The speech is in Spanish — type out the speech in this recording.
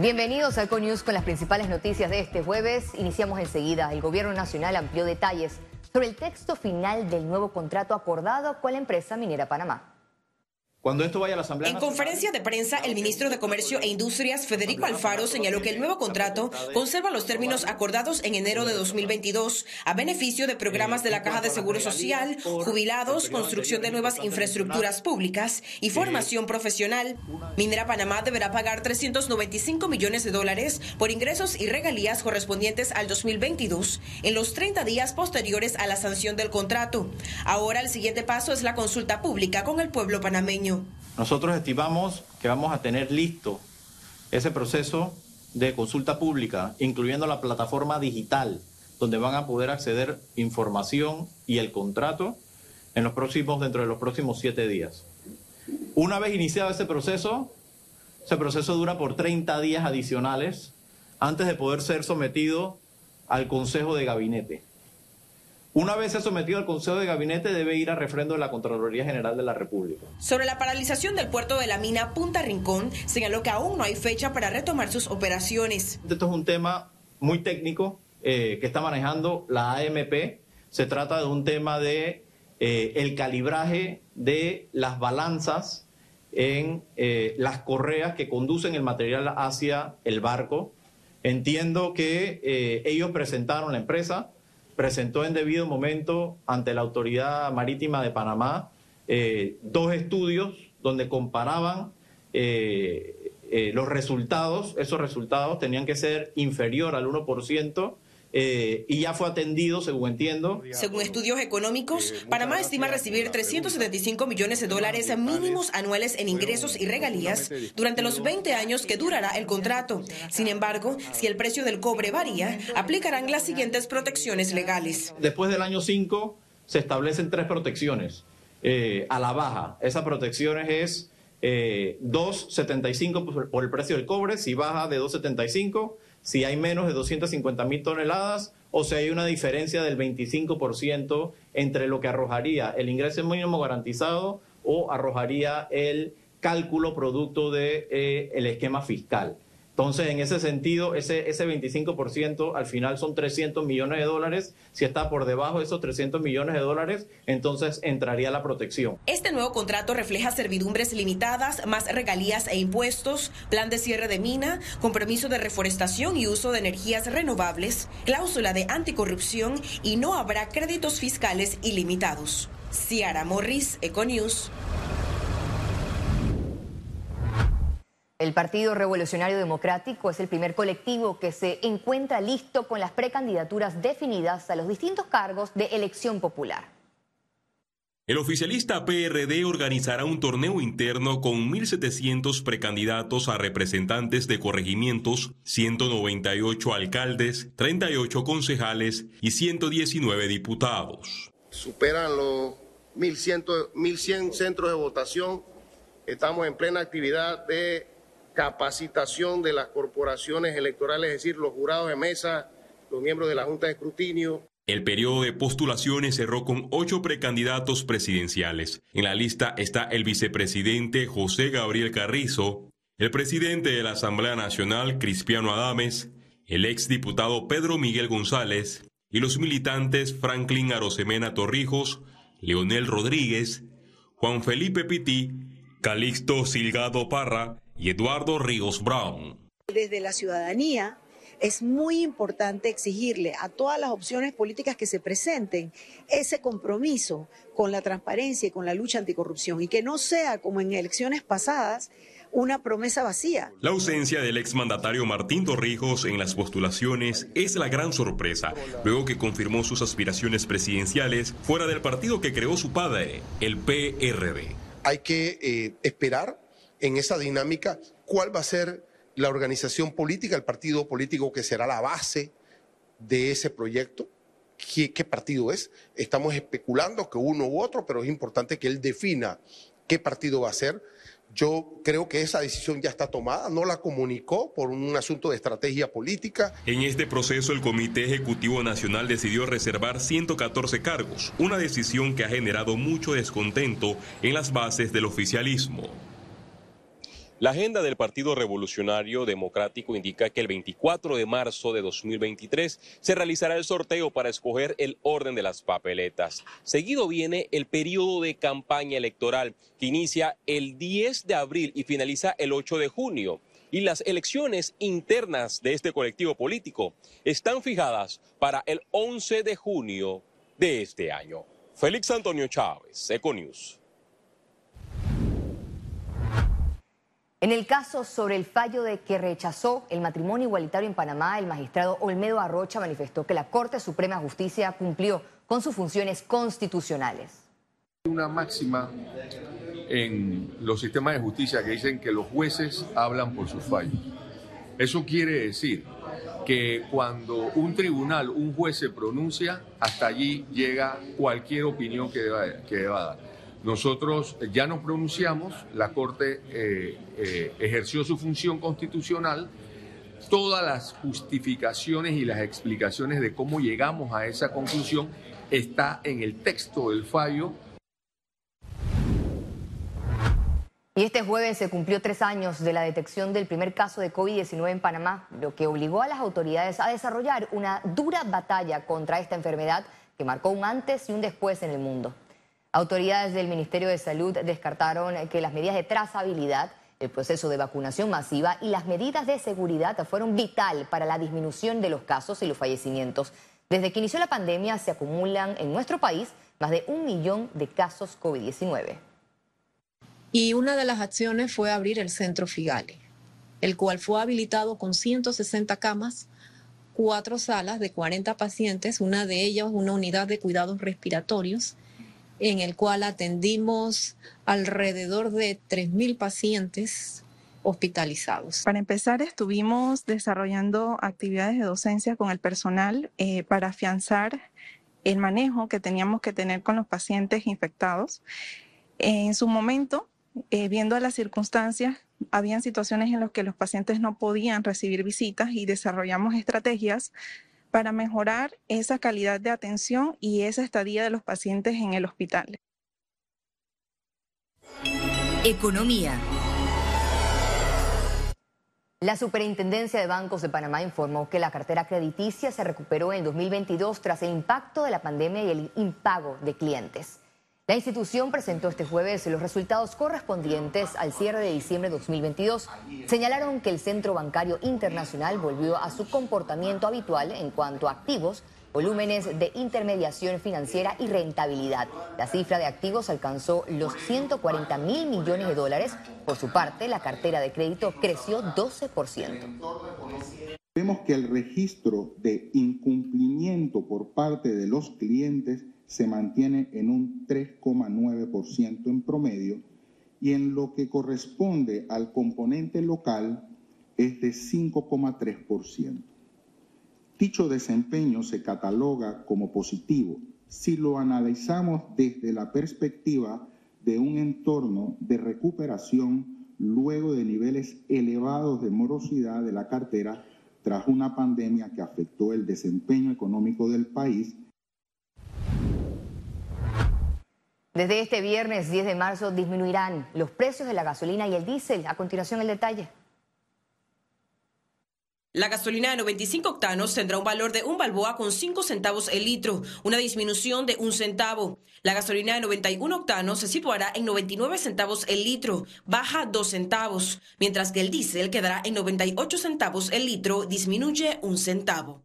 Bienvenidos al CONews con las principales noticias de este jueves. Iniciamos enseguida. El Gobierno Nacional amplió detalles sobre el texto final del nuevo contrato acordado con la empresa minera Panamá. Cuando esto vaya a la Asamblea En conferencia de prensa, el ministro de Comercio e Industrias, Federico Alfaro, señaló que el nuevo contrato conserva los términos acordados en enero de 2022 a beneficio de programas de la Caja de Seguro Social, jubilados, construcción de nuevas infraestructuras públicas y formación profesional. Minera Panamá deberá pagar 395 millones de dólares por ingresos y regalías correspondientes al 2022 en los 30 días posteriores a la sanción del contrato. Ahora el siguiente paso es la consulta pública con el pueblo panameño. Nosotros estimamos que vamos a tener listo ese proceso de consulta pública, incluyendo la plataforma digital, donde van a poder acceder información y el contrato en los próximos, dentro de los próximos siete días. Una vez iniciado ese proceso, ese proceso dura por 30 días adicionales antes de poder ser sometido al Consejo de Gabinete. Una vez se sometido al Consejo de Gabinete, debe ir a refrendo de la Contraloría General de la República. Sobre la paralización del puerto de la mina Punta Rincón, señaló que aún no hay fecha para retomar sus operaciones. Esto es un tema muy técnico eh, que está manejando la AMP. Se trata de un tema de eh, el calibraje de las balanzas en eh, las correas que conducen el material hacia el barco. Entiendo que ellos presentaron la empresa presentó en debido momento ante la Autoridad Marítima de Panamá eh, dos estudios donde comparaban eh, eh, los resultados, esos resultados tenían que ser inferior al 1% eh, y ya fue atendido, según entiendo. Según estudios económicos, Panamá estima recibir 375 millones de dólares mínimos anuales en ingresos y regalías durante los 20 años que durará el contrato. Sin embargo, si el precio del cobre varía, aplicarán las siguientes protecciones legales. Después del año 5 se establecen tres protecciones eh, a la baja. Esas protecciones es eh, 2,75 por el precio del cobre, si baja de 2,75 si hay menos de 250 mil toneladas o si hay una diferencia del 25% entre lo que arrojaría el ingreso mínimo garantizado o arrojaría el cálculo producto del de, eh, esquema fiscal. Entonces, en ese sentido, ese, ese 25% al final son 300 millones de dólares. Si está por debajo de esos 300 millones de dólares, entonces entraría la protección. Este nuevo contrato refleja servidumbres limitadas, más regalías e impuestos, plan de cierre de mina, compromiso de reforestación y uso de energías renovables, cláusula de anticorrupción y no habrá créditos fiscales ilimitados. Ciara Morris, Econews. El Partido Revolucionario Democrático es el primer colectivo que se encuentra listo con las precandidaturas definidas a los distintos cargos de elección popular. El oficialista PRD organizará un torneo interno con 1.700 precandidatos a representantes de corregimientos, 198 alcaldes, 38 concejales y 119 diputados. Superan los 1.100 centros de votación. Estamos en plena actividad de capacitación de las corporaciones electorales, es decir, los jurados de mesa, los miembros de la Junta de Escrutinio. El periodo de postulaciones cerró con ocho precandidatos presidenciales. En la lista está el vicepresidente José Gabriel Carrizo, el presidente de la Asamblea Nacional Cristiano Adames, el exdiputado Pedro Miguel González y los militantes Franklin Arosemena Torrijos, Leonel Rodríguez, Juan Felipe Pití, Calixto Silgado Parra y Eduardo Ríos Brown. Desde la ciudadanía es muy importante exigirle a todas las opciones políticas que se presenten ese compromiso con la transparencia y con la lucha anticorrupción y que no sea como en elecciones pasadas una promesa vacía. La ausencia del exmandatario Martín Torrijos en las postulaciones es la gran sorpresa, luego que confirmó sus aspiraciones presidenciales fuera del partido que creó su padre, el PRD. Hay que eh, esperar en esa dinámica cuál va a ser la organización política, el partido político que será la base de ese proyecto. ¿Qué, partido es? Estamos especulando que uno u otro, pero es importante que él defina qué partido va a ser. Yo creo que esa decisión ya está tomada, no la comunicó por un asunto de estrategia política. En este proceso el Comité Ejecutivo Nacional decidió reservar 114 cargos, una decisión que ha generado mucho descontento en las bases del oficialismo. La agenda del Partido Revolucionario Democrático indica que el 24 de marzo de 2023 se realizará el sorteo para escoger el orden de las papeletas. Seguido viene el periodo de campaña electoral que inicia el 10 de abril y finaliza el 8 de junio. Y las elecciones internas de este colectivo político están fijadas para el 11 de junio de este año. Félix Antonio Chávez, Econius. En el caso sobre el fallo de que rechazó el matrimonio igualitario en Panamá, el magistrado Olmedo Arrocha manifestó que la Corte Suprema de Justicia cumplió con sus funciones constitucionales. Una máxima en los sistemas de justicia que dicen que los jueces hablan por sus fallos. Eso quiere decir que cuando un tribunal, un juez se pronuncia, hasta allí llega cualquier opinión que deba, que deba dar. Nosotros ya nos pronunciamos, la Corte eh, eh, ejerció su función constitucional, todas las justificaciones y las explicaciones de cómo llegamos a esa conclusión está en el texto del fallo. Y este jueves se cumplió tres años de la detección del primer caso de COVID-19 en Panamá, lo que obligó a las autoridades a desarrollar una dura batalla contra esta enfermedad que marcó un antes y un después en el mundo. Autoridades del Ministerio de Salud descartaron que las medidas de trazabilidad, el proceso de vacunación masiva y las medidas de seguridad fueron vital para la disminución de los casos y los fallecimientos. Desde que inició la pandemia se acumulan en nuestro país más de un millón de casos COVID-19. Y una de las acciones fue abrir el centro Figale, el cual fue habilitado con 160 camas, cuatro salas de 40 pacientes, una de ellas una unidad de cuidados respiratorios en el cual atendimos alrededor de 3.000 pacientes hospitalizados. Para empezar, estuvimos desarrollando actividades de docencia con el personal eh, para afianzar el manejo que teníamos que tener con los pacientes infectados. En su momento, eh, viendo las circunstancias, habían situaciones en las que los pacientes no podían recibir visitas y desarrollamos estrategias para mejorar esa calidad de atención y esa estadía de los pacientes en el hospital. Economía. La Superintendencia de Bancos de Panamá informó que la cartera crediticia se recuperó en el 2022 tras el impacto de la pandemia y el impago de clientes. La institución presentó este jueves los resultados correspondientes al cierre de diciembre de 2022. Señalaron que el Centro Bancario Internacional volvió a su comportamiento habitual en cuanto a activos, volúmenes de intermediación financiera y rentabilidad. La cifra de activos alcanzó los 140 mil millones de dólares. Por su parte, la cartera de crédito creció 12%. Vemos que el registro de incumplimiento por parte de los clientes se mantiene en un 3,9% en promedio y en lo que corresponde al componente local es de 5,3%. Dicho desempeño se cataloga como positivo si lo analizamos desde la perspectiva de un entorno de recuperación luego de niveles elevados de morosidad de la cartera tras una pandemia que afectó el desempeño económico del país Desde este viernes 10 de marzo disminuirán los precios de la gasolina y el diésel. A continuación el detalle. La gasolina de 95 octanos tendrá un valor de un balboa con 5 centavos el litro, una disminución de un centavo. La gasolina de 91 octanos se situará en 99 centavos el litro, baja 2 centavos, mientras que el diésel quedará en 98 centavos el litro, disminuye un centavo.